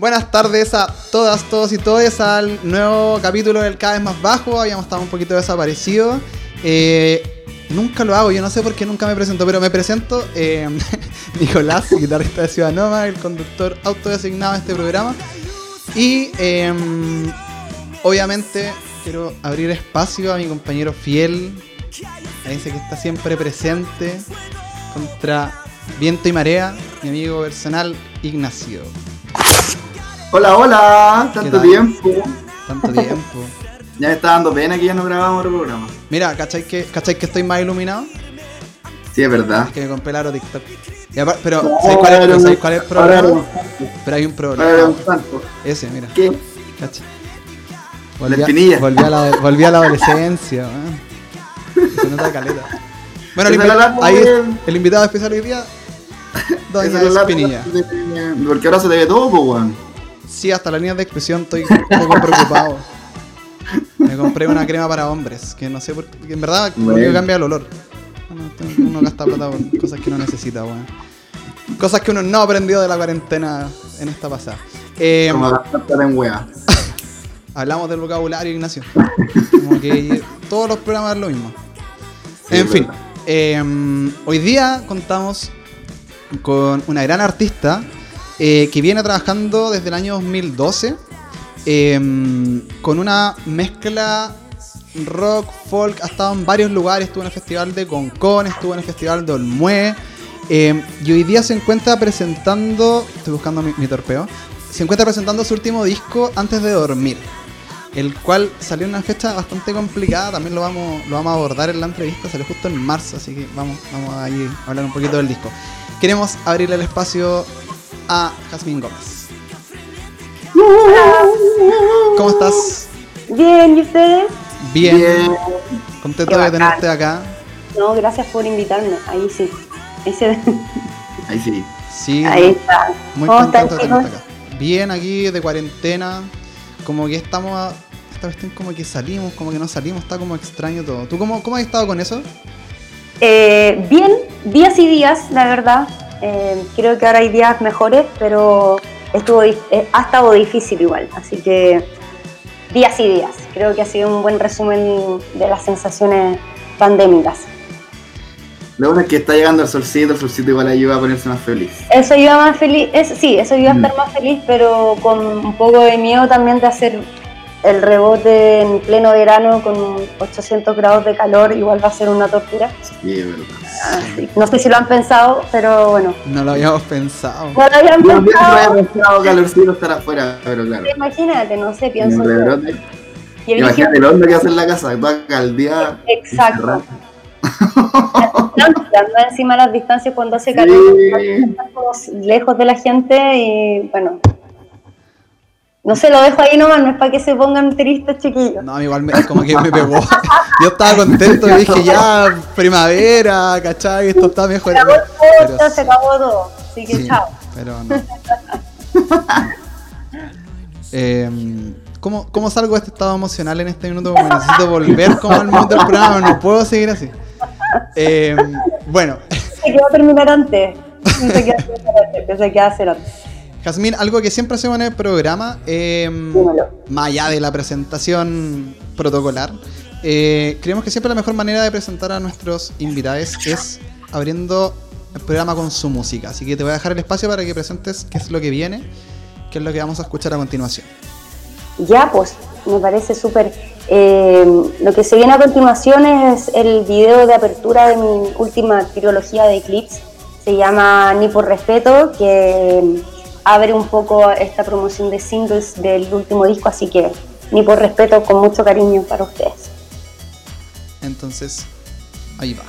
Buenas tardes a todas, todos y todas al nuevo capítulo del Cada vez más bajo. Habíamos estado un poquito desaparecidos. Eh, nunca lo hago, yo no sé por qué nunca me presento, pero me presento. eh, Nicolás, guitarrista de Ciudad Noma, el conductor autodesignado de este programa. Y eh, obviamente quiero abrir espacio a mi compañero fiel, a ese que está siempre presente contra viento y marea, mi amigo personal Ignacio. Hola, hola, ¿Qué tanto tiempo. Tanto tiempo. Ya me está dando pena que ya no grabamos otro programa. Mira, ¿cachai que, ¿cachai que estoy más iluminado? Sí, es verdad. Que me compré el aro TikTok. Y apar- pero, ¿sabes cuál, es, pero ¿sabes cuál es el problema? Pero hay un problema. Ese, mira. ¿Qué? Cacha. La espinilla. volví, a la, volví a la adolescencia. weón. Se nota caleta. Bueno, el, es invi- ahí de- el invitado especial hoy día, Doña Esa es la lata Espinilla. de- Porque ahora se te ve todo, pues, weón. Sí, hasta la línea de expresión estoy un poco preocupado. Me compré una crema para hombres, que no sé por qué. En verdad, Bueno. cambia el olor. Uno, gasta plata por cosas que no necesita, weón. Cosas que uno no ha aprendido de la cuarentena en esta pasada. Eh, Como gastar en wea. hablamos del vocabulario, Ignacio. Como que todos los programas es lo mismo. Sí, en fin, eh, hoy día contamos con una gran artista eh, que viene trabajando desde el año 2012 eh, con una mezcla rock, folk, ha estado en varios lugares, estuvo en el festival de Concon, estuvo en el festival de Olmué eh, y hoy día se encuentra presentando, estoy buscando mi, torpeo, se encuentra presentando su último disco antes de dormir el cual salió en una fecha bastante complicada, también lo vamos, lo vamos a abordar en la entrevista, salió justo en marzo, así que vamos, vamos a a hablar un poquito del disco. Queremos abrirle el espacio a Jazmín Gómez. ¿Cómo estás? Bien, ¿y ustedes? Bien, Bien. contento de tenerte acá. No, gracias por invitarme. Ahí sí. Ahí, se... Ahí sí. Sí, Ahí está. muy ¿Cómo contento de tenerte acá. Bien, aquí de cuarentena, como que estamos, a- esta vez como que salimos, como que no salimos, está como extraño todo. ¿Tú cómo, cómo has estado con eso? Eh, bien, días y días, la verdad. Eh, creo que ahora hay días mejores, pero estuvo, eh, ha estado difícil igual. Así que días y días. Creo que ha sido un buen resumen de las sensaciones pandémicas. Lo bueno es que está llegando el solcito, el solcito igual ayuda a ponerse más feliz. Eso iba más feliz, es- sí, eso iba a Mm. estar más feliz, pero con un poco de miedo también de hacer el rebote en pleno verano con 800 grados de calor, igual va a ser una tortura. Sí, es verdad. Así- No sé si lo han pensado, pero bueno, No lo habíamos pensado. no lo habían No, pensado. había pensado calorcito estar afuera, pero claro. Imagínate, no sé, En pienso el. Y el Imagínate el horno que hace en la casa, toda caldeada. Exacto. Anda encima las distancias cuando hace Sí. calor, estamos lejos de la gente y bueno. No se lo dejo ahí nomás, no es para que se pongan tristes, chiquillos. No, igual me, como que me pegó. Yo estaba contento y dije, ya, primavera, ¿cachai? Esto está mejor. Se acabó el Pero se sí, acabó todo. Así que sí, chao. pero no. Em, ¿cómo, ¿Cómo salgo de este estado emocional en este minuto? Porque necesito volver como al mundo del programa, no puedo seguir así. Em, bueno, Pensé que iba a terminar antes. Pensé que iba a terminar antes. Pensé que iba a hacer antes. Jazmín, algo que siempre hacemos en el programa, Dímelo. más allá de la presentación protocolar, eh, creemos que siempre la mejor manera de presentar a nuestros invitados es abriendo el programa con su música. Así que te voy a dejar el espacio para que presentes qué es lo que viene, qué es lo que vamos a escuchar a continuación. Ya, pues, me parece súper. Eh, lo que se viene a continuación es el video de apertura de mi última trilogía de clips. Se llama Ni por respeto, que abre un poco esta promoción de singles del último disco, así que Ni por respeto, con mucho cariño para ustedes. Entonces, ahí va.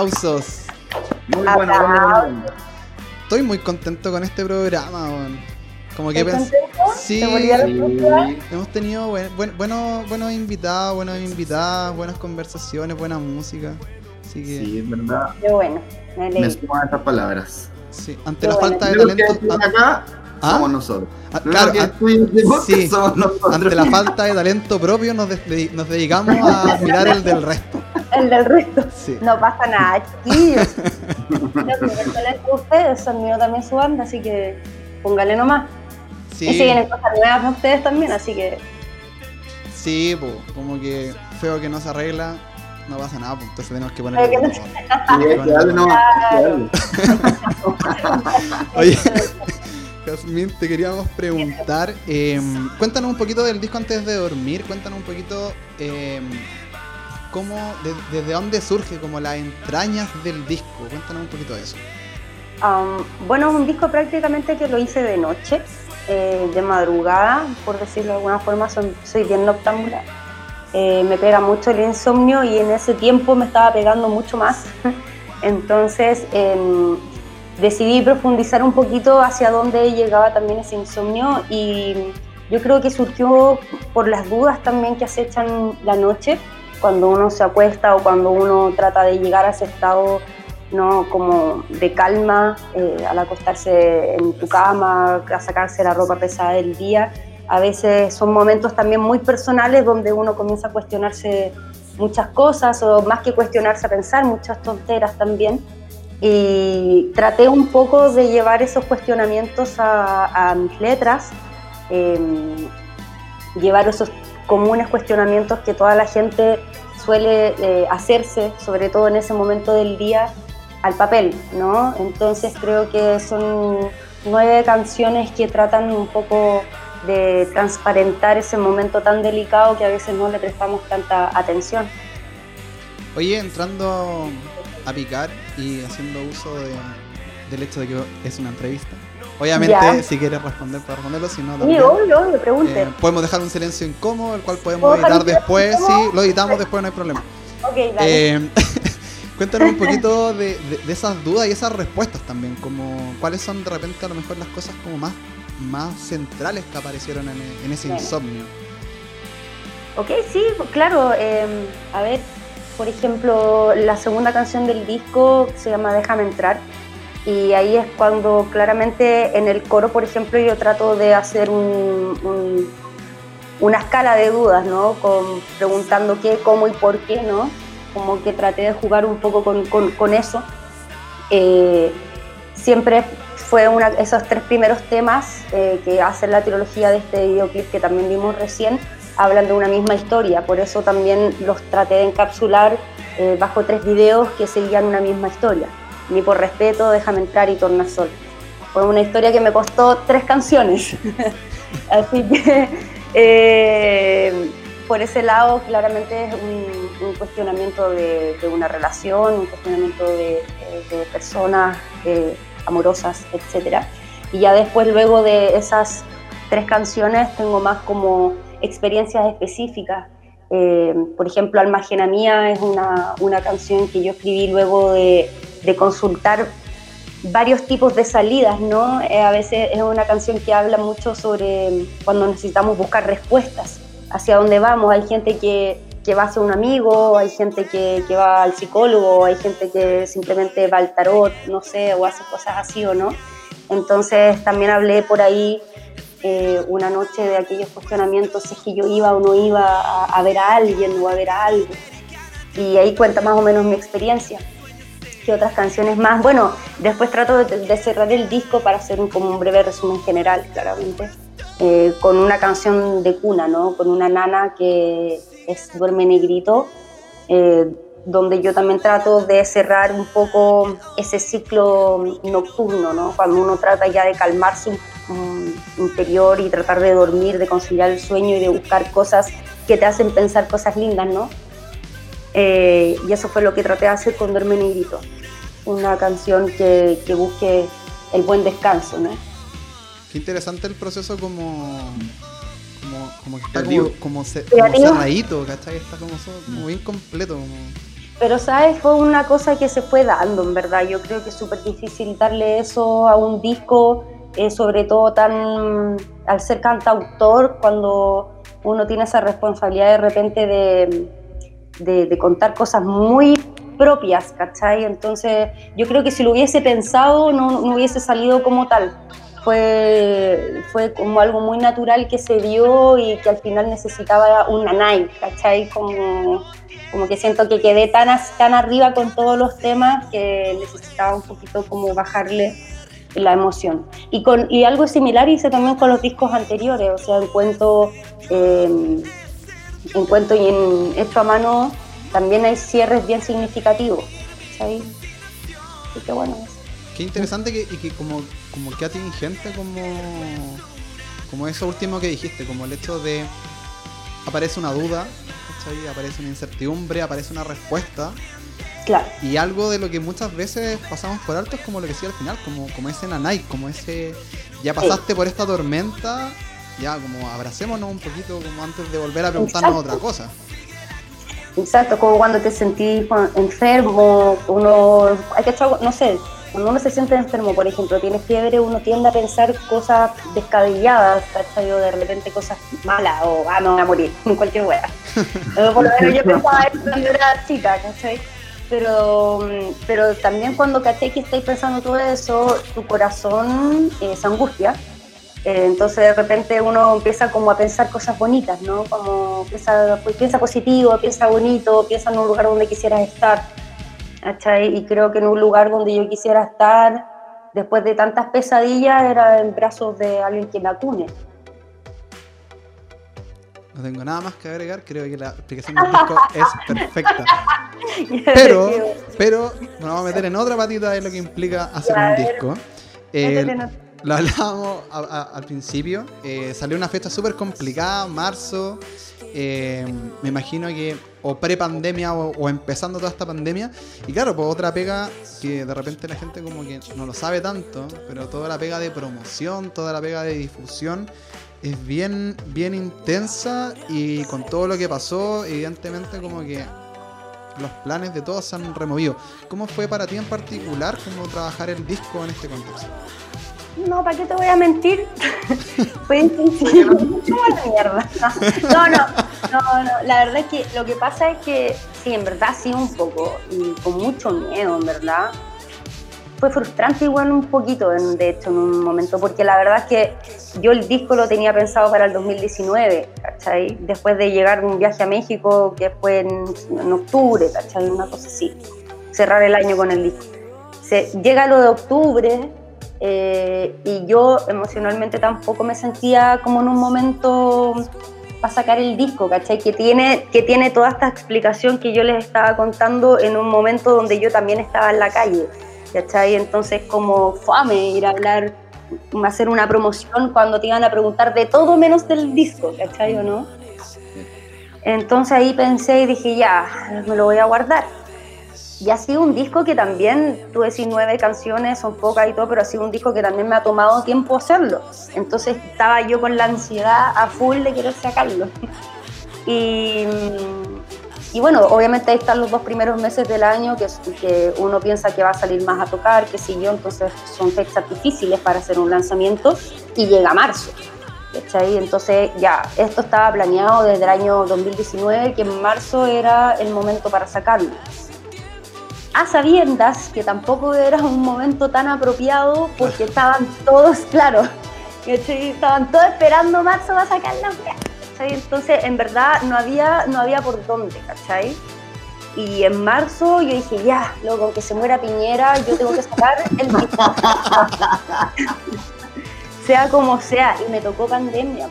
Aplausos. Muy bueno, bueno, bueno, bueno. Estoy muy contento con este programa, weón. Como que ¿Estás pens- contento? Sí, ¿Te volvieron Sí. hemos tenido buen- buen- buenos, buenos invitados, buenas invitadas, buenas conversaciones, buena música. Así que, sí, Sí, es verdad. Qué bueno, me Me alegro. suman esas palabras. ante Qué la bueno. falta de que talento. acá ¿Ah? somos nosotros. Ah, claro, que ah, sí. somos nosotros. Ante la falta de talento propio nos, de- nos dedicamos a admirar el del resto. El del resto. Sí. No pasa nada, chiquillos. Ustedes, admiro también su banda, así que póngale nomás. Sí, Y si vienen cosas nuevas para ustedes también, así que sí, po, como que feo que no se arregla, no pasa nada, pues, entonces tenemos que que no. Oye, Jazmín, te queríamos preguntar, eh, cuéntanos un poquito del disco antes de dormir, cuéntanos un poquito eh, cómo, de- desde dónde surge como las entrañas del disco, cuéntanos un poquito de eso. Bueno, es un disco prácticamente que lo hice de noche, eh, de madrugada, por decirlo de alguna forma, soy, soy bien noctámbula. Eh, me pega mucho el insomnio y en ese tiempo me estaba pegando mucho más. Entonces em, decidí profundizar un poquito hacia dónde llegaba también ese insomnio y yo creo que surgió por las dudas también que acechan la noche, cuando uno se acuesta o cuando uno trata de llegar a ese estado ¿no? como de calma eh, al acostarse en tu cama, a sacarse la ropa pesada del día. A veces son momentos también muy personales donde uno comienza a cuestionarse muchas cosas o más que cuestionarse a pensar muchas tonteras también. Y traté un poco de llevar esos cuestionamientos a, a mis letras, eh, llevar esos comunes cuestionamientos que toda la gente suele eh, hacerse, sobre todo en ese momento del día, al papel, ¿no? Entonces creo que son nueve canciones que tratan un poco de transparentar ese momento tan delicado que a veces no le prestamos tanta atención. Oye, entrando a picar y haciendo uso de- del hecho de que es una entrevista. Obviamente, Ya. si quieres responder, puedes responderlo, si no, Sí, también. obvio, obvio, pregunte. Eh, podemos dejar un silencio incómodo, el cual podemos ¿Puedo dejar editar después. Sí, lo editamos después, no hay problema. ok, dale. Eh, cuéntanos un poquito de, de- de esas dudas y esas respuestas también, como cuáles son de repente a lo mejor las cosas como más, más centrales que aparecieron en, en ese Bueno. insomnio. Ok, sí, claro. eh, a ver, por ejemplo, la segunda canción del disco se llama Déjame entrar. Y ahí es cuando claramente en el coro, por ejemplo, yo trato de hacer un- un- una escala de dudas, ¿no? Preguntando qué, cómo y por qué, ¿no? Como que traté de jugar un poco con eso. Eh, siempre fue una, esos tres primeros temas eh, que hacen la trilogía de este videoclip que también vimos recién, hablan de una misma historia, por eso también los traté de encapsular eh, bajo tres videos que seguían una misma historia. Ni por respeto, déjame entrar y tornasol. Fue una historia que me costó tres canciones. Así que eh, por ese lado claramente es un, cuestionamiento de, una relación, un cuestionamiento de personas eh, amorosas, etc. Y ya después, luego de esas tres canciones, tengo más como experiencias específicas. Eh, por ejemplo, Almagena Mía es una, una canción que yo escribí luego de, de consultar varios tipos de salidas, ¿no? Eh, a veces es una canción que habla mucho sobre cuando necesitamos buscar respuestas, hacia dónde vamos. Hay gente que, que va hacia un amigo, hay gente que, que va al psicólogo, hay gente que simplemente va al tarot, no sé, o hace cosas así o no. Entonces también hablé por ahí eh, una noche de aquellos cuestionamientos, si es que yo iba o no iba a, a ver a alguien o a ver a algo. Y ahí cuenta más o menos mi experiencia que otras canciones más. Bueno, después trato de, de cerrar el disco para hacer un, como un breve resumen general, claramente, eh, con una canción de cuna, ¿no? Con una nana que es Duerme Negrito, eh, donde yo también trato de cerrar un poco ese ciclo nocturno, ¿no? Cuando uno trata ya de calmar su mm, interior y tratar de dormir, de conciliar el sueño y de buscar cosas que te hacen pensar cosas lindas, ¿no? Eh, y eso fue lo que traté de hacer con Duerme Negrito, una canción que, que busque el buen descanso, ¿no? Qué interesante el proceso como. Como, como que está como, como, ce- como cerradito, ¿cachai? Está como, como bien completo. Como... Pero, ¿sabes? Fue una cosa que se fue dando, en verdad. Yo creo que es súper difícil darle eso a un disco, eh, sobre todo tan al ser cantautor, cuando uno tiene esa responsabilidad de repente de, de, contar cosas muy propias, ¿cachai? Entonces, yo creo que si lo hubiese pensado, no, hubiese salido como tal. Fue, fue como algo muy natural que se dio y que al final necesitaba una night, ¿cachai? Como, como que siento que quedé tan, tan arriba con todos los temas que necesitaba un poquito como bajarle la emoción. Y, con, y algo similar hice también con los discos anteriores, o sea, en cuento, eh, en cuento y en hecho a mano también hay cierres bien significativos. Así que bueno, eso. Qué interesante que, y que como, como que atingente como, como eso último que dijiste, como el hecho de aparece una duda, aparece una incertidumbre, aparece una respuesta. claro. Y algo de lo que muchas veces pasamos por alto es como lo que decía al final, como, como ese nanay, como ese ya pasaste por esta tormenta, ya como abracémonos un poquito como antes de volver a preguntarnos Exacto. otra cosa. Exacto, como cuando te sentís enfermo, uno, hay que echar- no sé, cuando uno se siente enfermo, por ejemplo, tiene fiebre, uno tiende a pensar cosas descabelladas, ¿cachai? O de repente cosas malas, o ah, voy a morir, en cualquier hueá. Por lo menos yo pensaba eso cuando era chica, ¿cachai? Pero, pero también cuando caché que estáis pensando todo eso, tu corazón eh, se angustia Eh, entonces de repente uno empieza como a pensar cosas bonitas, ¿no? Como piensa, pues, piensa positivo, piensa bonito, piensa en un lugar donde quisieras estar. ¿cachai? Y creo que en un lugar donde yo quisiera estar, después de tantas pesadillas, era en brazos de alguien que me acune. No tengo nada más que agregar, creo que la explicación del disco es perfecta. Pero, pero nos vamos a meter en otra patita de lo que implica hacer un disco. Eh, lo hablábamos a- a- al principio, eh, salió una fecha súper complicada, marzo, eh, me imagino que o pre-pandemia o, o empezando toda esta pandemia. Y claro, pues otra pega que de repente la gente como que no lo sabe tanto, pero toda la pega de promoción, toda la pega de difusión es bien, bien intensa y con todo lo que pasó, evidentemente como que los planes de todos se han removido. ¿Cómo fue para ti en particular como trabajar el disco en este contexto? No, ¿para qué te voy a mentir? Fue intensivo. Mierda. No, no, no, no. La verdad es que lo que pasa es que, sí, en verdad sí un poco, y con mucho miedo, en verdad. Fue frustrante igual un poquito, en- de hecho, en un momento, porque la verdad es que yo el disco lo tenía pensado para el 2019, ¿cachai? Después de llegar de un viaje a México, que fue en, en octubre, ¿cachai? Una cosa así. Cerrar el año con el disco. Se, llega lo de octubre, eh, y yo emocionalmente tampoco me sentía como en un momento para sacar el disco, ¿cachai? Que tiene, que tiene toda esta explicación que yo les estaba contando en un momento donde yo también estaba en la calle, ¿cachai? Entonces como fame ir a hablar, hacer una promoción cuando te iban a preguntar de todo menos del disco, ¿cachai o no? Entonces ahí pensé y dije, ya, me lo voy a guardar. Y ha sido un disco que también, tú decís nueve canciones, son pocas y todo, pero ha sido un disco que también me ha tomado tiempo hacerlo. Entonces estaba yo con la ansiedad a full de querer sacarlo. Y, y bueno, obviamente ahí están los dos primeros meses del año que, uno piensa que va a salir más a tocar, que si yo, entonces son fechas difíciles para hacer un lanzamiento y llega marzo. Entonces ya, esto estaba planeado desde el año 2019, que en marzo era el momento para sacarlo a sabiendas que tampoco era un momento tan apropiado porque estaban todos, claro, estaban todos esperando marzo para sacar la ¿cachai? Entonces, en verdad, no había, no había por dónde, ¿cachai? Y en marzo yo dije, ya, loco, que se muera Piñera, yo tengo que sacar el sea como sea, y me tocó pandemia.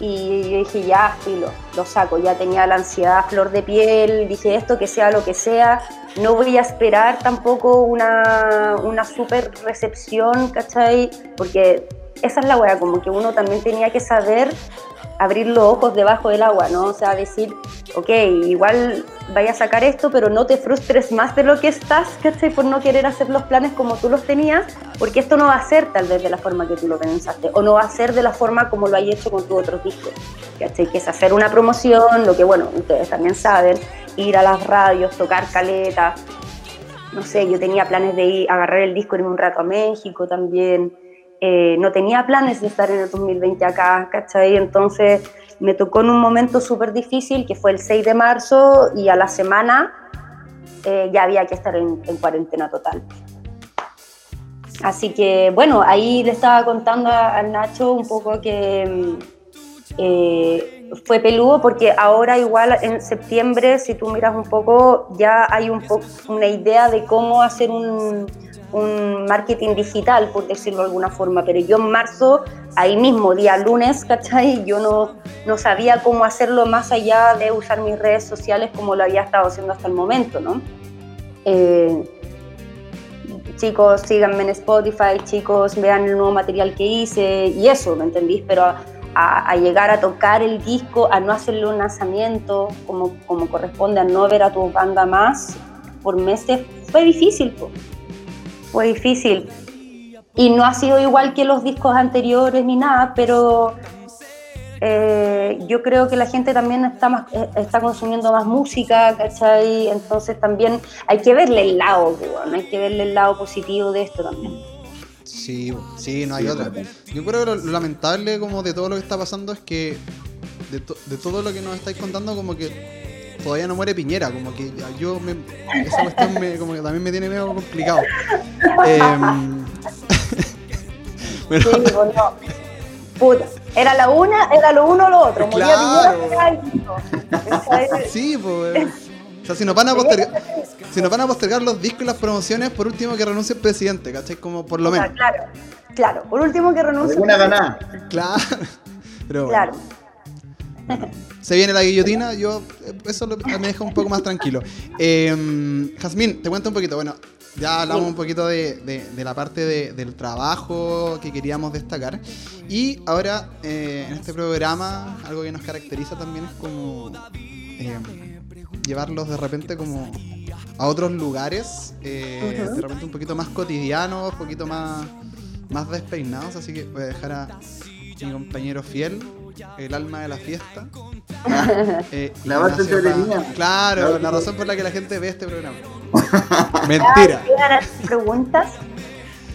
Y yo dije, ya, filo, lo saco, ya tenía la ansiedad a flor de piel, dije esto, que sea lo que sea, no voy a esperar tampoco una, una super recepción, ¿cachai? Porque esa es la wea, como que uno también tenía que saber abrir los ojos debajo del agua, ¿no? O sea, decir, ok, igual vaya a sacar esto, pero no te frustres más de lo que estás, ¿cachai? Por no querer hacer los planes como tú los tenías, porque esto no va a ser tal vez de la forma que tú lo pensaste, o no va a ser de la forma como lo hay hecho con tus otros discos, ¿cachai? Que es hacer una promoción, lo que, bueno, ustedes también saben, ir a las radios, tocar caleta, no sé, yo tenía planes de ir, agarrar el disco, irme un rato a México también, eh, no tenía planes de estar en el 2020 acá, ¿cachai? Entonces me tocó en un momento súper difícil, que fue el 6 de marzo, y a la semana eh, ya había que estar en, en cuarentena total. Así que, bueno, ahí le estaba contando al Nacho un poco que mm, eh, fue peludo porque ahora igual en septiembre, si tú miras un poco, ya hay un poco una idea de cómo hacer un, un marketing digital, por decirlo de alguna forma, pero yo en marzo, ahí mismo, día lunes, ¿cachai? Yo no, no sabía cómo hacerlo más allá de usar mis redes sociales como lo había estado haciendo hasta el momento, ¿no? Eh, chicos, síganme en Spotify, chicos, vean el nuevo material que hice y eso, ¿me entendís? Pero a, a llegar a tocar el disco, a no hacerle un lanzamiento como, como corresponde, a no ver a tu banda más por meses, fue difícil, po. fue difícil. Y no ha sido igual que los discos anteriores ni nada, pero eh, yo creo que la gente también está, más, eh, está consumiendo más música, ¿cachai? Entonces también hay que verle el lado, weón, hay que verle el lado positivo de esto también. Sí, sí, no hay Sí, otra. Yo creo que lo, lo lamentable como de todo lo que está pasando es que de, to- de todo lo que nos estáis contando como que todavía no muere Piñera, como que ya yo me, esa cuestión me, como que también me tiene medio complicado. Em, Bueno, Sí, no. Puta. Era la una, era lo uno o lo otro. Moría Claro. Piñera, era es- sí, pues. Sea, si nos van a postergar, si nos van a postergar los discos y las promociones, por último que renuncie el presidente, ¿cachai? Como por lo menos. Claro, claro. Por último que renuncie. Alguna ganada. Claro. Pero bueno, Claro. se viene la guillotina, yo eso lo- me deja un poco más tranquilo. Eh, Jazmín, te cuento un poquito. Bueno, ya hablamos un poquito de, de- de la parte de- del trabajo que queríamos destacar. Y ahora, eh, en este programa, algo que nos caracteriza también es como eh, llevarlos de repente como a otros lugares, eh, de repente un poquito más cotidianos, un poquito más, más despeinados. Así que voy a dejar a mi compañero fiel, el alma de la fiesta. Eh, La entretenida. Paz. Claro, la razón por la que la gente ve este programa. Mentira. ¿Llegan las preguntas?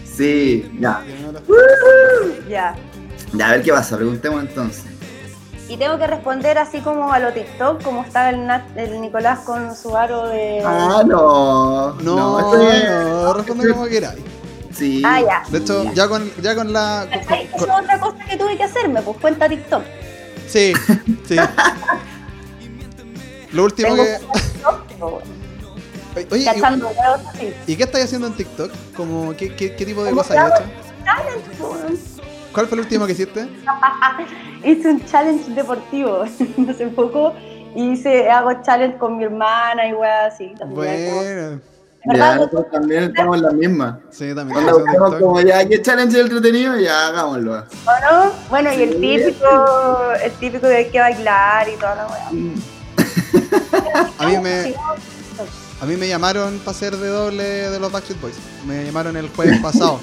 Sí, ya. Ya. Ya, a ver qué pasa, preguntemos entonces. Y tengo que responder así como a lo TikTok, como está el, Nat- el Nicolás con su aro de. Ah, no. No, no, es- responde como queráis. Sí. Ah, ya. De hecho, ya con, ya con la. con- otra cosa que tuve que hacerme, pues cuenta TikTok. sí, sí. Lo último Tengo que. TikTok, Oye, cachando huevos así. ¿y, y qué estáis haciendo en TikTok? Como, ¿qué, qué, qué tipo de ¿Cómo cosas has hecho? Pues. ¿Cuál fue el último que hiciste? Hice un challenge deportivo hace poco. Hice, hago challenge con mi hermana y weas así. también. Bueno, Ya, nosotros también estamos en la misma. sí, también. Cuando como ya, ¿qué challenge entretenido? Ya hagámoslo. ¿O no? Bueno, y el Sí. típico, el típico de hay que bailar y toda la wea. A mí me. A mí me llamaron para ser de doble de los Backstreet Boys. Me llamaron el jueves pasado.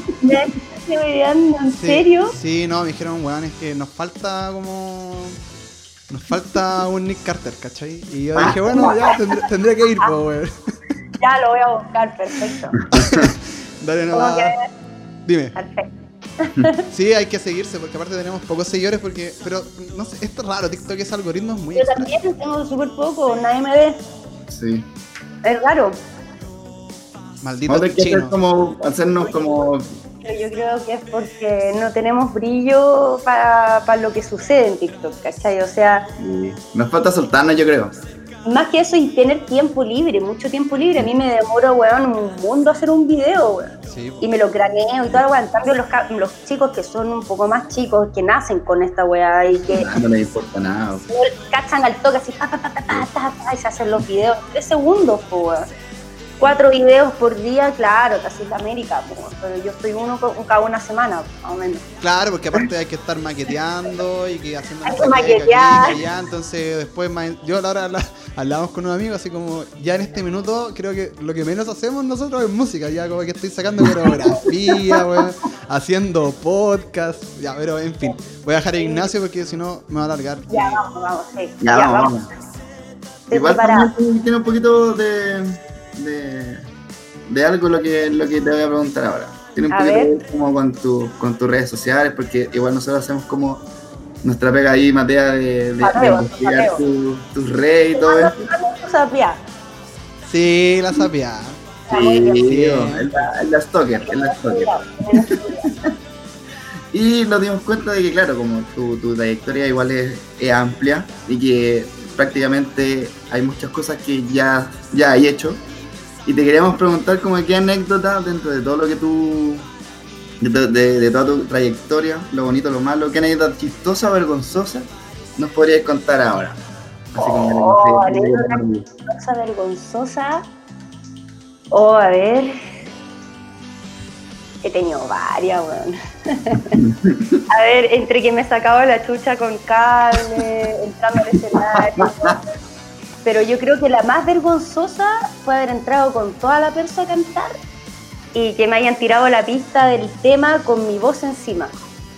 ¿En serio? Sí, no, me dijeron, weón, es que nos falta como. Nos falta un Nick Carter, ¿cachai? Y yo dije, bueno, ya tendré, tendré que ir, pues, weón. Ya lo voy a buscar, perfecto. Dale, no Dime. perfecto. Sí, hay que seguirse, porque aparte tenemos pocos seguidores, porque. Pero, no sé, esto es raro, TikTok es muy Yo extraño. también tengo súper poco, nadie me ve. Sí. Es raro. Maldito Vamos que hacer chino. como, hacernos como. Yo creo que es porque no tenemos brillo para, para lo que sucede en TikTok, ¿cachai? O sea. Nos falta soltarnos, yo creo. Más que eso y tener tiempo libre, mucho tiempo libre. A mí me demoro, weón, un mundo hacer un video, weón. Sí, Y me lo craneo y todo, weón. En cambio, los, los chicos que son un poco más chicos, que nacen con esta weá y que No les importa nada. cachan al toque así, ta, ta, ta, ta, ta, ta, y se hacen los videos. Tres segundos, weón. Cuatro videos por día, claro, casi la América, pero yo estoy uno con- cada una semana, más o menos. Claro, porque aparte hay que estar maqueteando y que haciendo Hay que maquetear. aquí, allá, entonces después yo a la hora habla- hablamos con un amigo así como ya en este minuto creo que lo que menos hacemos nosotros es música, ya como que estoy sacando coreografía, weón, haciendo podcast, ya, pero en fin, voy a dejar a Ignacio porque si no me va a alargar. Ya, vamos, vamos, sí. Ya, vamos, vamos. Igual también tiene un poquito de, de, de algo lo que, lo que te voy a preguntar ahora. Tiene un A poquito ver. que ver como con, tu, con tus redes sociales, porque igual nosotros hacemos como nuestra pega ahí, Matea, de, de, de Mateo, investigar Mateo. tu- tus redes y todo eso. Sí, la sapia. Sí, Sí. es la, es la stalker, es la stalker. Y nos dimos cuenta de que, claro, como tu, tu trayectoria igual es, es amplia y que prácticamente hay muchas cosas que ya, ya hay hecho. Y te queríamos preguntar como qué anécdota dentro de todo lo que tú, de, to- de- de toda tu trayectoria, lo bonito, lo malo, qué anécdota chistosa, vergonzosa nos podrías contar ahora. Así Oh, anécdota. Cosa vergonzosa. Oh, a ver. He tenido varias, weón. a ver, entre que me sacaba la chucha con cable, entrando al escenario. Pero yo creo que la más vergonzosa fue haber entrado con toda la persa a cantar y que me hayan tirado la pista del tema con mi voz encima.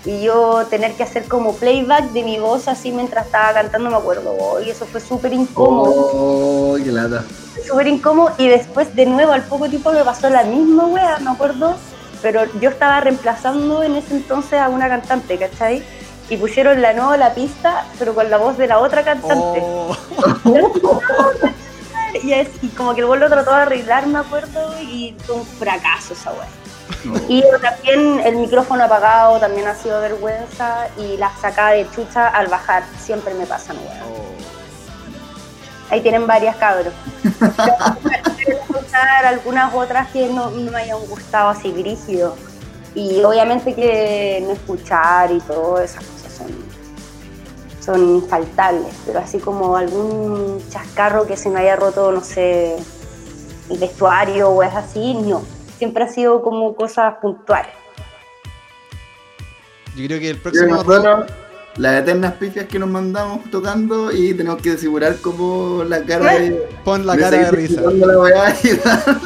Y yo tener que hacer como playback de mi voz así mientras estaba cantando, me acuerdo. Oh, y eso fue súper incómodo Oh, qué lata. súper incómodo y después de nuevo al poco tiempo me pasó la misma wea, me acuerdo, pero yo estaba reemplazando en ese entonces a una cantante, ¿cachai? Y pusieron la nueva la pista, pero con la voz de la otra cantante. Oh, Y, es- y como que el vuelo trató de arreglar, me acuerdo, y fue un fracaso esa wea. Y también el micrófono apagado también ha sido vergüenza y la sacada de chucha al bajar siempre me pasan, weón. Ahí tienen varias cabros. Contar algunas otras que no, no me hayan gustado así brígido. Y obviamente que no escuchar y todas esas son, infaltables. Pero así como algún chascarro que se me haya roto, no sé, el vestuario o es así, no. Siempre ha sido como cosas puntuales. Yo creo que el próximo nosotros, las eternas pifias que nos mandamos tocando y tenemos que desfigurar como la cara de. pon la cara de risa. la.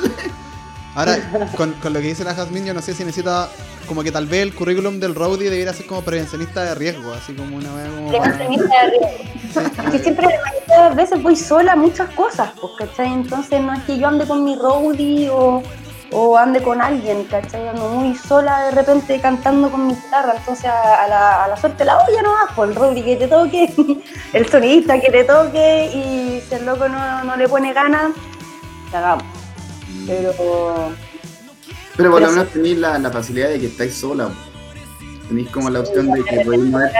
Ahora, con, con lo que dice la Jasmine, yo no sé si necesita como que tal vez el currículum del Rowdy debiera ser como prevencionista de riesgo, así como una wea como para- Prevencionista de riesgo. Es que siempre, las veces voy sola a muchas cosas, pues, ¿cachai? Entonces no es que yo ande con mi roadie o, o ande con alguien, ¿cachai? Ando muy sola de repente cantando con mi guitarra, entonces a, a la, a la suerte la olla no pues el roadie que te toque, el sonidista que te toque y si el loco no, no le pone ganas, cagamos. Pero Pero por lo menos tenéis la, la facilidad de que estáis sola. Tenéis como la opción de que podéis moverte.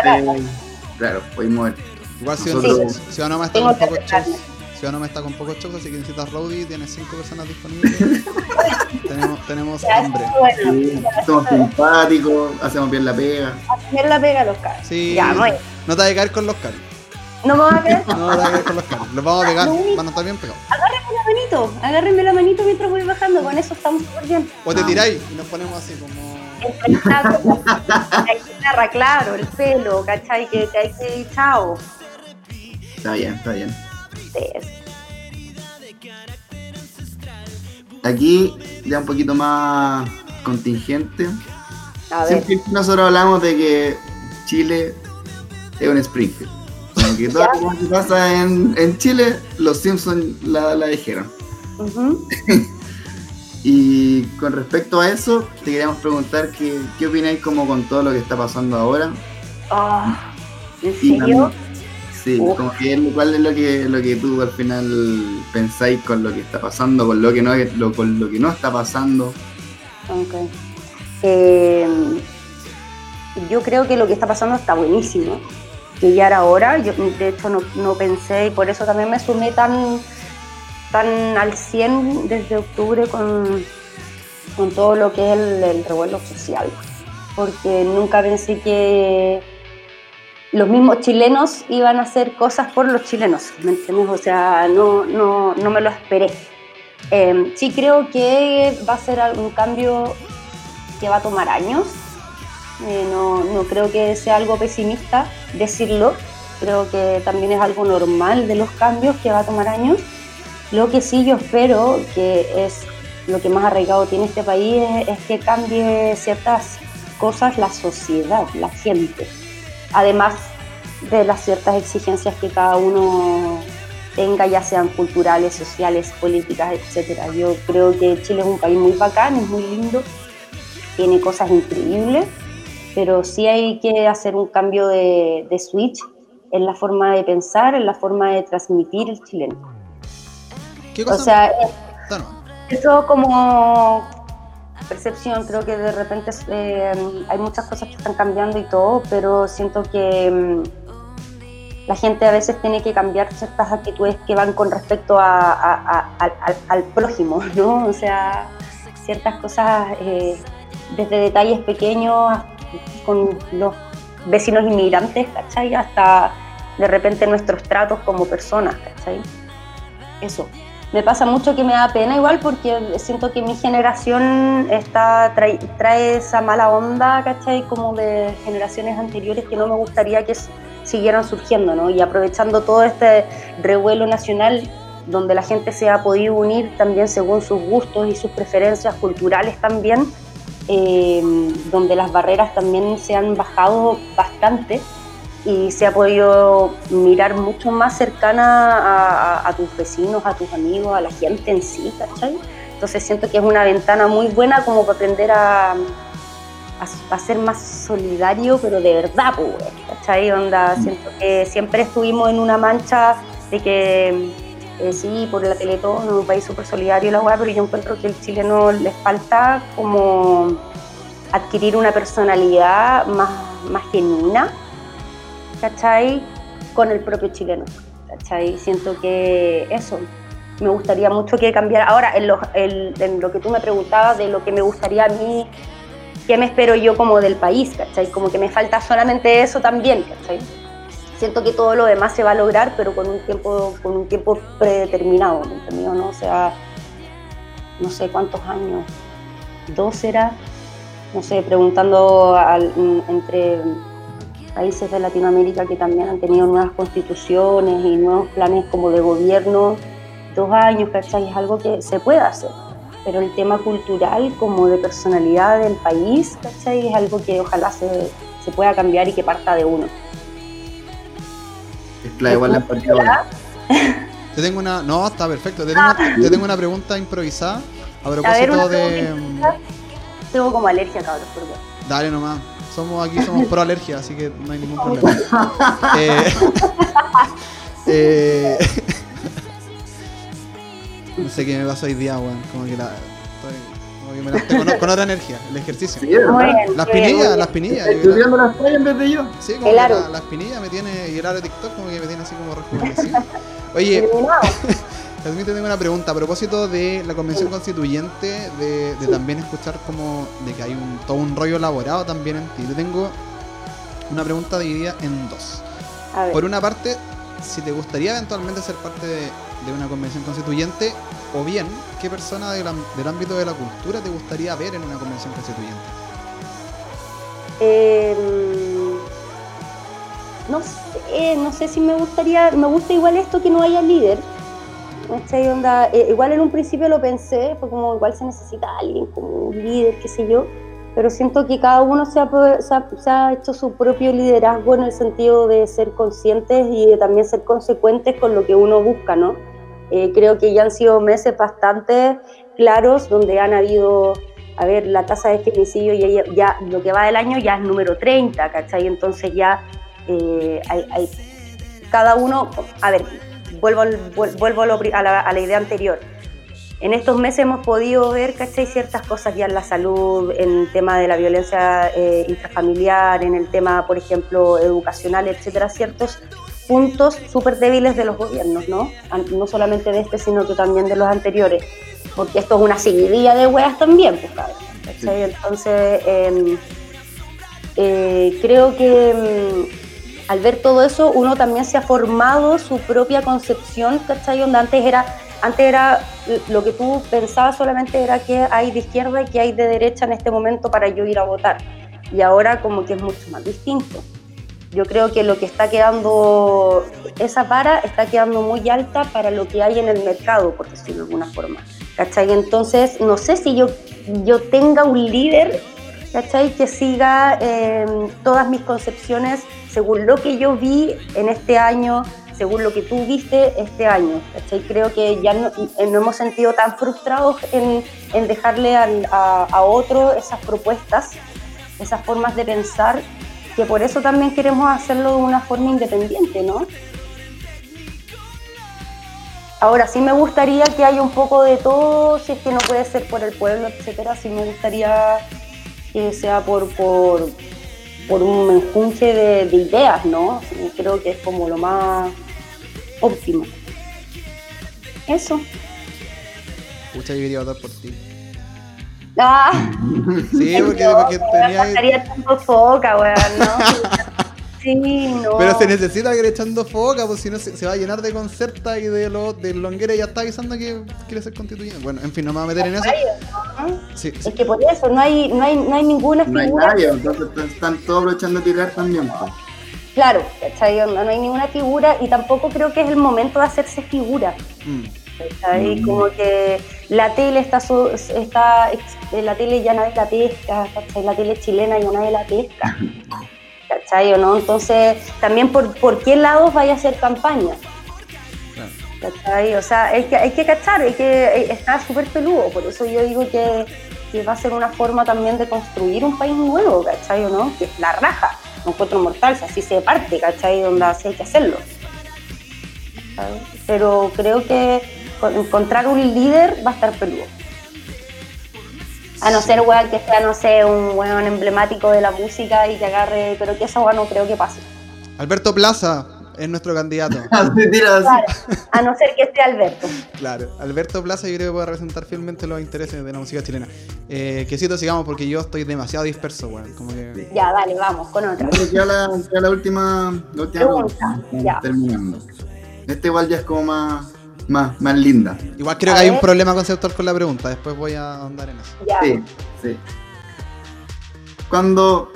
Claro, podéis moverte. Igual si Nosotros- si Ciudadano está Tengo con pocos shows, aceptarme. Ciudadano está con pocos shows, así que necesitas Rowdy, tienes cinco personas disponibles. tenemos, tenemos ya, hambre. bueno, Sí, somos simpáticos, hacemos bien la pega. hacer la pega a los caras. Sí. Ya, muy. No te vas a caer con los caros. No me va a quedar. No vas a con los caros. Los vamos a pegar, van a estar bien pegados. Agárrenme la manito, agárrenme la manito mientras voy bajando, con eso estamos súper bien. O te tiráis y nos ponemos así como. El saco, la guitarra, claro, el pelo, ¿cachai? Que, que hay que ir, chao. Está bien, está bien. Sí, Aquí ya un poquito más contingente. A ver, Siempre nosotros hablamos de que Chile es un Springfield. Que todo lo que pasa en, en Chile, los Simpsons la, la dijeron. Y con respecto a eso, te queríamos preguntar que, qué opináis como con todo lo que está pasando ahora. Ah, ¿En serio? Sí, Uf. como que cuál es lo que, lo que tú al final pensáis con lo que está pasando, con lo que no, lo, con lo que no está pasando. Ok. Eh, yo creo que lo que está pasando está buenísimo. Que ya era hora. Yo, de hecho, no, pensé y por eso también me sumé tan, tan al 100 desde octubre con, con todo lo que es el, el revuelo social. Porque nunca pensé que los mismos chilenos iban a hacer cosas por los chilenos. ¿Me entiendes? O sea, no, no, no me lo esperé. Eh, sí creo que va a ser un cambio que va a tomar años. Eh, no, no creo que sea algo pesimista decirlo. Creo que también es algo normal de los cambios que va a tomar años. Lo que sí yo espero, que es lo que más arraigado tiene este país, es, es que cambie ciertas cosas la sociedad, la gente. Además de las ciertas exigencias que cada uno tenga, ya sean culturales, sociales, políticas, etcétera. Yo creo que Chile es un país muy bacán, es muy lindo, tiene cosas increíbles, pero sí hay que hacer un cambio de, de switch en la forma de pensar, en la forma de transmitir el chileno. ¿Qué O cosa? sea, eh, No, no. eso como percepción, creo que de repente eh, hay muchas cosas que están cambiando y todo, pero siento que mm, la gente a veces tiene que cambiar ciertas actitudes que van con respecto a- a- a- al, al- prójimo, ¿no? O sea, ciertas cosas eh, desde detalles pequeños con los vecinos inmigrantes, ¿cachai? Hasta de repente nuestros tratos como personas, ¿cachai? Eso. Me pasa mucho que me da pena igual porque siento que mi generación está trae, trae esa mala onda, ¿cachai? Como de generaciones anteriores que no me gustaría que siguieran surgiendo, ¿no? Y aprovechando todo este revuelo nacional donde la gente se ha podido unir también según sus gustos y sus preferencias culturales también, eh, donde las barreras también se han bajado bastante y se ha podido mirar mucho más cercana a, a- a tus vecinos, a tus amigos, a la gente en sí, ¿cachai? Entonces siento que es una ventana muy buena como para aprender a, a, ser más solidario, pero de verdad, pues, ¿cachai? Onda, siento que siempre estuvimos en una mancha de que eh, sí, por la Teletón, un país súper solidario la weá, pero yo encuentro que al chileno les falta como adquirir una personalidad más, más genuina, ¿cachai? Con el propio chileno, ¿cachai? Siento que eso, me gustaría mucho que cambiara. Ahora, en lo, en- en lo que tú me preguntabas de lo que me gustaría a mí, qué me espero yo como del país, ¿cachai? Como que me falta solamente eso también, ¿cachai? Siento que todo lo demás se va a lograr, pero con un tiempo, con un tiempo predeterminado, ¿me entendió? ¿no? Sea, no sé cuántos años, dos era, no sé, preguntando al- entre países de Latinoamérica que también han tenido nuevas constituciones y nuevos planes como de gobierno, dos años, ¿cachai? Es algo que se puede hacer. Pero el tema cultural, como de personalidad del país, ¿cachai? Es algo que ojalá se, se pueda cambiar y que parta de uno. Clave igual la. Te tengo una. No, está perfecto. Te tengo, te tengo una pregunta improvisada a propósito de. Tengo como alergia, cabrón, por. Dale nomás. Somos aquí, somos pro alergia, así que no hay ningún problema. Eh, eh, no sé qué me pasó hoy día, weón. Como que la. estoy- me con, con otra energía, el ejercicio. Sí, ¿verdad? Muy bien. Las pinillas, las pinillas. yo viendo las tallas en vez de yo. Sí, como El que aro. la- las pinillas me tiene. Y el aro de TikTok como que me tiene así como rejuvenecido. Oye, también te tengo una pregunta a propósito de la convención constituyente, de, de también escuchar como de que hay un, todo un rollo elaborado también en ti. Te tengo una pregunta dividida en dos. A ver. Por una parte, si te gustaría eventualmente ser parte de, de una convención constituyente, o bien, ¿qué persona del, am- del ámbito de la cultura te gustaría ver en una convención constituyente? No sé, no sé si me gustaría, me gusta igual esto que no haya líder. ¿cachai? Onda, eh, igual en un principio lo pensé, fue como igual se necesita alguien, como un líder, qué sé yo, pero siento que cada uno se ha, se se ha hecho su propio liderazgo en el sentido de ser conscientes y de también ser consecuentes con lo que uno busca, ¿no? Eh, creo que ya han sido meses bastante claros donde han habido a ver, la tasa de femicidio ya, ya lo que va del año ya es número 30, ¿cachai? Entonces ya eh, hay, cada uno, a ver, vuelvo, vuelvo a, lo a la, a la idea anterior. En estos meses hemos podido ver, ¿cachai? Ciertas cosas ya en la salud, en el tema de la violencia eh, intrafamiliar, en el tema, por ejemplo, educacional, etcétera, ciertos puntos súper débiles de los gobiernos, ¿no? No solamente de este, sino que también de los anteriores porque esto es una seguidilla de weas también, pues, cabrón, ¿cachai? Entonces, eh, eh, creo que mm, al ver todo eso, uno también se ha formado su propia concepción, ¿cachai? Donde antes era, antes era lo que tú pensabas solamente era que hay de izquierda y que hay de derecha en este momento para yo ir a votar. Y ahora como que es mucho más distinto. Yo creo que lo que está quedando, esa vara está quedando muy alta para lo que hay en el mercado, por decirlo de alguna forma. ¿Cachai? Entonces, no sé si yo, yo tenga un líder, ¿cachai? Que siga eh, todas mis concepciones según lo que yo vi en este año, según lo que tú viste este año, ¿cachai? Creo que ya no, eh, no hemos sentido tan frustrados en, en dejarle al- a, a otro esas propuestas, esas formas de pensar, que por eso también queremos hacerlo de una forma independiente, ¿no? Ahora sí me gustaría que haya un poco de todo, si es que no puede ser por el pueblo, etcétera, sí me gustaría que sea por, por, por un menjunje de, de ideas, ¿no? Creo que es como lo más óptimo. Eso. Pucha, yo quería votar por ti. Ah, Sí, porque, no, porque tenía. pasaría tanto foca, weón, ¿no? Sí, no. Pero se necesita que ir echando foca, pues si no se, se va a llenar de concerta y de lo de Longuera ya está avisando que quiere ser constituyente. Bueno, en fin, no me voy a meter en eso. ¿no? Sí, Es que por eso no hay, no hay, no hay ninguna No hay figura. nadie, entonces están- todos aprovechando a tirar también. pues. Claro, ¿cachai? Onda, No hay ninguna figura y tampoco creo que es el momento de hacerse figura. Mm. ¿Cachai? Como que la tele está, su- está ex- la tele ya nadie la pesca, ¿cachai? La tele chilena ya nadie la pesca. ¿Cachai o no? Entonces, también por, por qué lados vaya a hacer campaña. ¿Cachai? O sea, hay que, hay que cachar, hay que, eh, está súper peludo, por eso yo digo que, que va a ser una forma también de construir un país nuevo, ¿cachai o no? Que es la raja, no encuentro mortal, si así se parte, ¿cachai? Donde así hay que hacerlo. ¿sabes? Pero creo que encontrar un líder va a estar peludo. A no ser, weón, que sea, no sé, un weón emblemático de la música y que agarre, pero que eso, weón, no creo que pase. Alberto Plaza es nuestro candidato. Claro, a no ser que sea Alberto. Claro, Alberto Plaza yo creo que puede representar fielmente los intereses de la música chilena. Eh, quesito, sigamos porque yo estoy demasiado disperso, weón. Como que... Ya, dale, vamos, con otra. Queda la, última, la última Pregunta, ya. terminando. Esta igual ya es como más, más, más linda. Igual creo A que hay un problema conceptual con la pregunta, después voy a ahondar en eso. Ya. Sí, sí. Cuando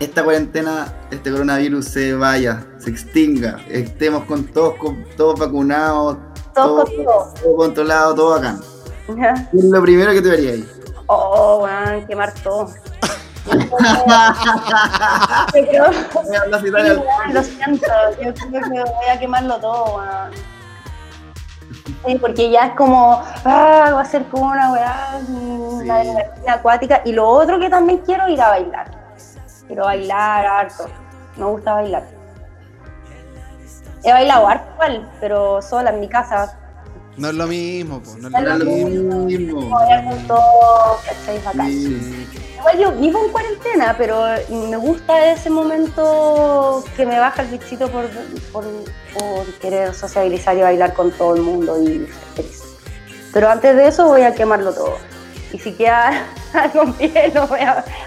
esta cuarentena, este coronavirus se vaya, se extinga, estemos con todos, con todos vacunados, Todos con todos. todo controlado, todo bacán. ¿Qué es lo primero que te vería ahí? Oh, weón, quemar todo. Pero, sí, lo siento, yo creo que voy a quemarlo todo, weón. Sí, porque ya es como, ah, va a ser como una weá, una Sí. acuática. Y lo otro que también quiero ir a bailar. Quiero bailar harto. Me gusta bailar. He bailado harto igual, pero sola en mi casa. No es lo mismo, po, no es lo mismo. Igual yo vivo en cuarentena, pero me gusta ese momento que me baja el bichito por, querer sociabilizar y bailar con todo el mundo y ser feliz. Pero antes de eso voy a quemarlo todo. Y si queda algo en pie,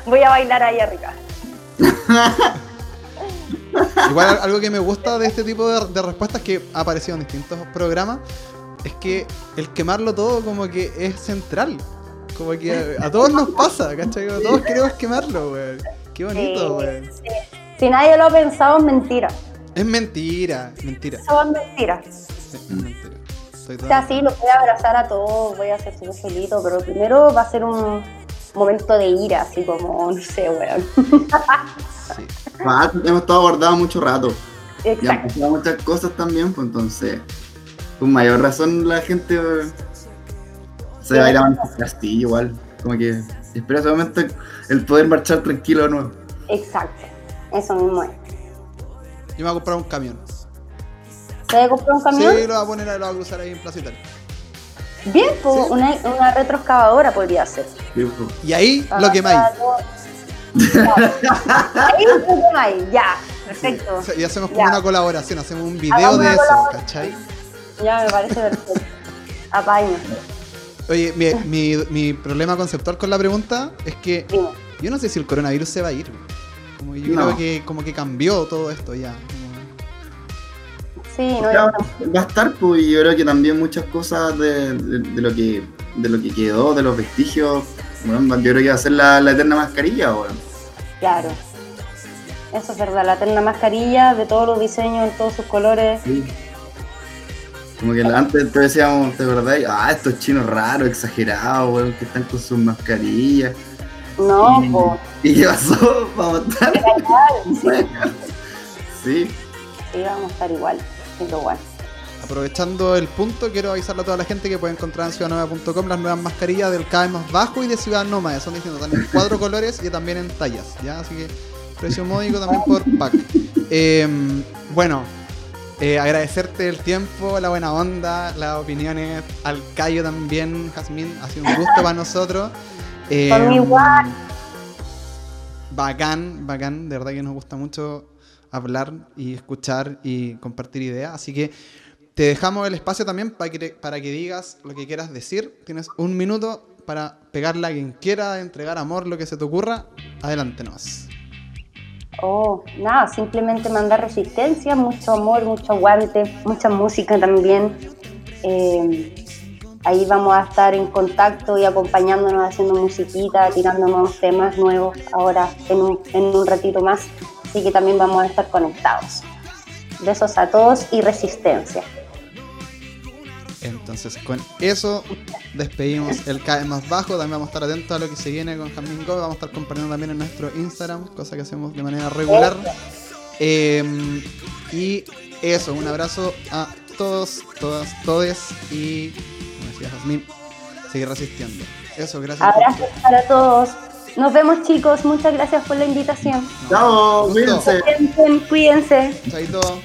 voy a, bailar ahí arriba. Igual algo que me gusta de este tipo de respuestas que ha aparecido en distintos programas es que el quemarlo todo como que es central. Como que a todos nos pasa, ¿cachai? Como Todos queremos quemarlo, weón. Qué bonito, Sí, weón. sí. Si nadie lo ha pensado, es mentira. Es mentira, mentira. Eso es mentira. Sí, es mentira. Estoy O sea, sí, lo voy a abrazar a todos, voy a hacer súper felito, pero primero va a ser un momento de ira, así como, no sé, weón. sí. Ah, hemos estado guardados mucho rato. Y han Exacto. pasado muchas cosas también, pues entonces, con mayor razón la gente se va a ir a Manchester Castillo igual. Como que espera ese momento el poder marchar tranquilo de nuevo. Exacto. Eso mismo es. Yo me voy a comprar un camión. ¿Te voy a comprar un camión? Sí, lo voy a poner, lo voy a cruzar ahí en Plaza Italia. Bien, pues una, una retroexcavadora podría ser. Sí, pues. Y ahí Ah, lo quemáis. Claro. Ahí lo quemáis, ya. Perfecto. Y hacemos como Ya. una colaboración, hacemos un video Hagamos de eso. ¿cachai? Ya me parece perfecto. Apaño. Oye, mi, mi, mi problema conceptual con la pregunta es que yo no sé si el coronavirus se va a ir. Como yo No. creo que como que cambió todo esto ya. Sí, no, Ya, yo va a estar, pues, y yo creo que también muchas cosas de, de- de lo que de lo que quedó, de los vestigios, bueno, yo creo que va a ser la, la eterna mascarilla, weón. Claro. Eso es verdad, la eterna mascarilla de todos los diseños, en todos sus colores. Sí. Como que antes te decíamos, ¿te acordás? Ah, estos chinos raros, exagerados, weón, que están con sus mascarillas. No, Y- pues. ¿Y qué pasó? Vamos a estar. Sí. Sí, vamos a estar igual. Siendo igual. Aprovechando el punto, quiero avisarle a toda la gente que puede encontrar en ciudadnova.com las nuevas mascarillas del KM más bajo y de Ciudad Nómada. Son distintos, están en cuatro colores y también en tallas, ¿ya? Así que precio módico también por pack. Eh, bueno, eh, agradecerte el tiempo, la buena onda, las opiniones, al Cayo también, Jazmín, ha sido un gusto para nosotros. Eh, igual. Bacán, bacán, de verdad que nos gusta mucho hablar y escuchar y compartir ideas, así que te dejamos el espacio también para que, para que digas lo que quieras decir. Tienes un minuto para pegarle a quien quiera, entregar amor, lo que se te ocurra. Adelante nomás. Oh, nada, simplemente mandar resistencia, mucho amor, mucho aguante, mucha música también. Eh, ahí vamos a estar en contacto y acompañándonos, haciendo musiquita, tirándonos temas nuevos ahora en un, en un ratito más. Así que también vamos a estar conectados. Besos a todos y resistencia. Entonces, con eso despedimos el CAE más bajo. También vamos a estar atentos a lo que se viene con Jamín Go. Vamos a estar compartiendo también en nuestro Instagram, cosa que hacemos de manera regular. Eh, y eso, un abrazo a todos, todas, todes. Y, como decía Jazmín, seguir resistiendo. Eso, gracias. por- Abrazos para todos. Nos vemos chicos, muchas gracias por la invitación. Chao, cuídense. Cuídense, cuídense. Chaito.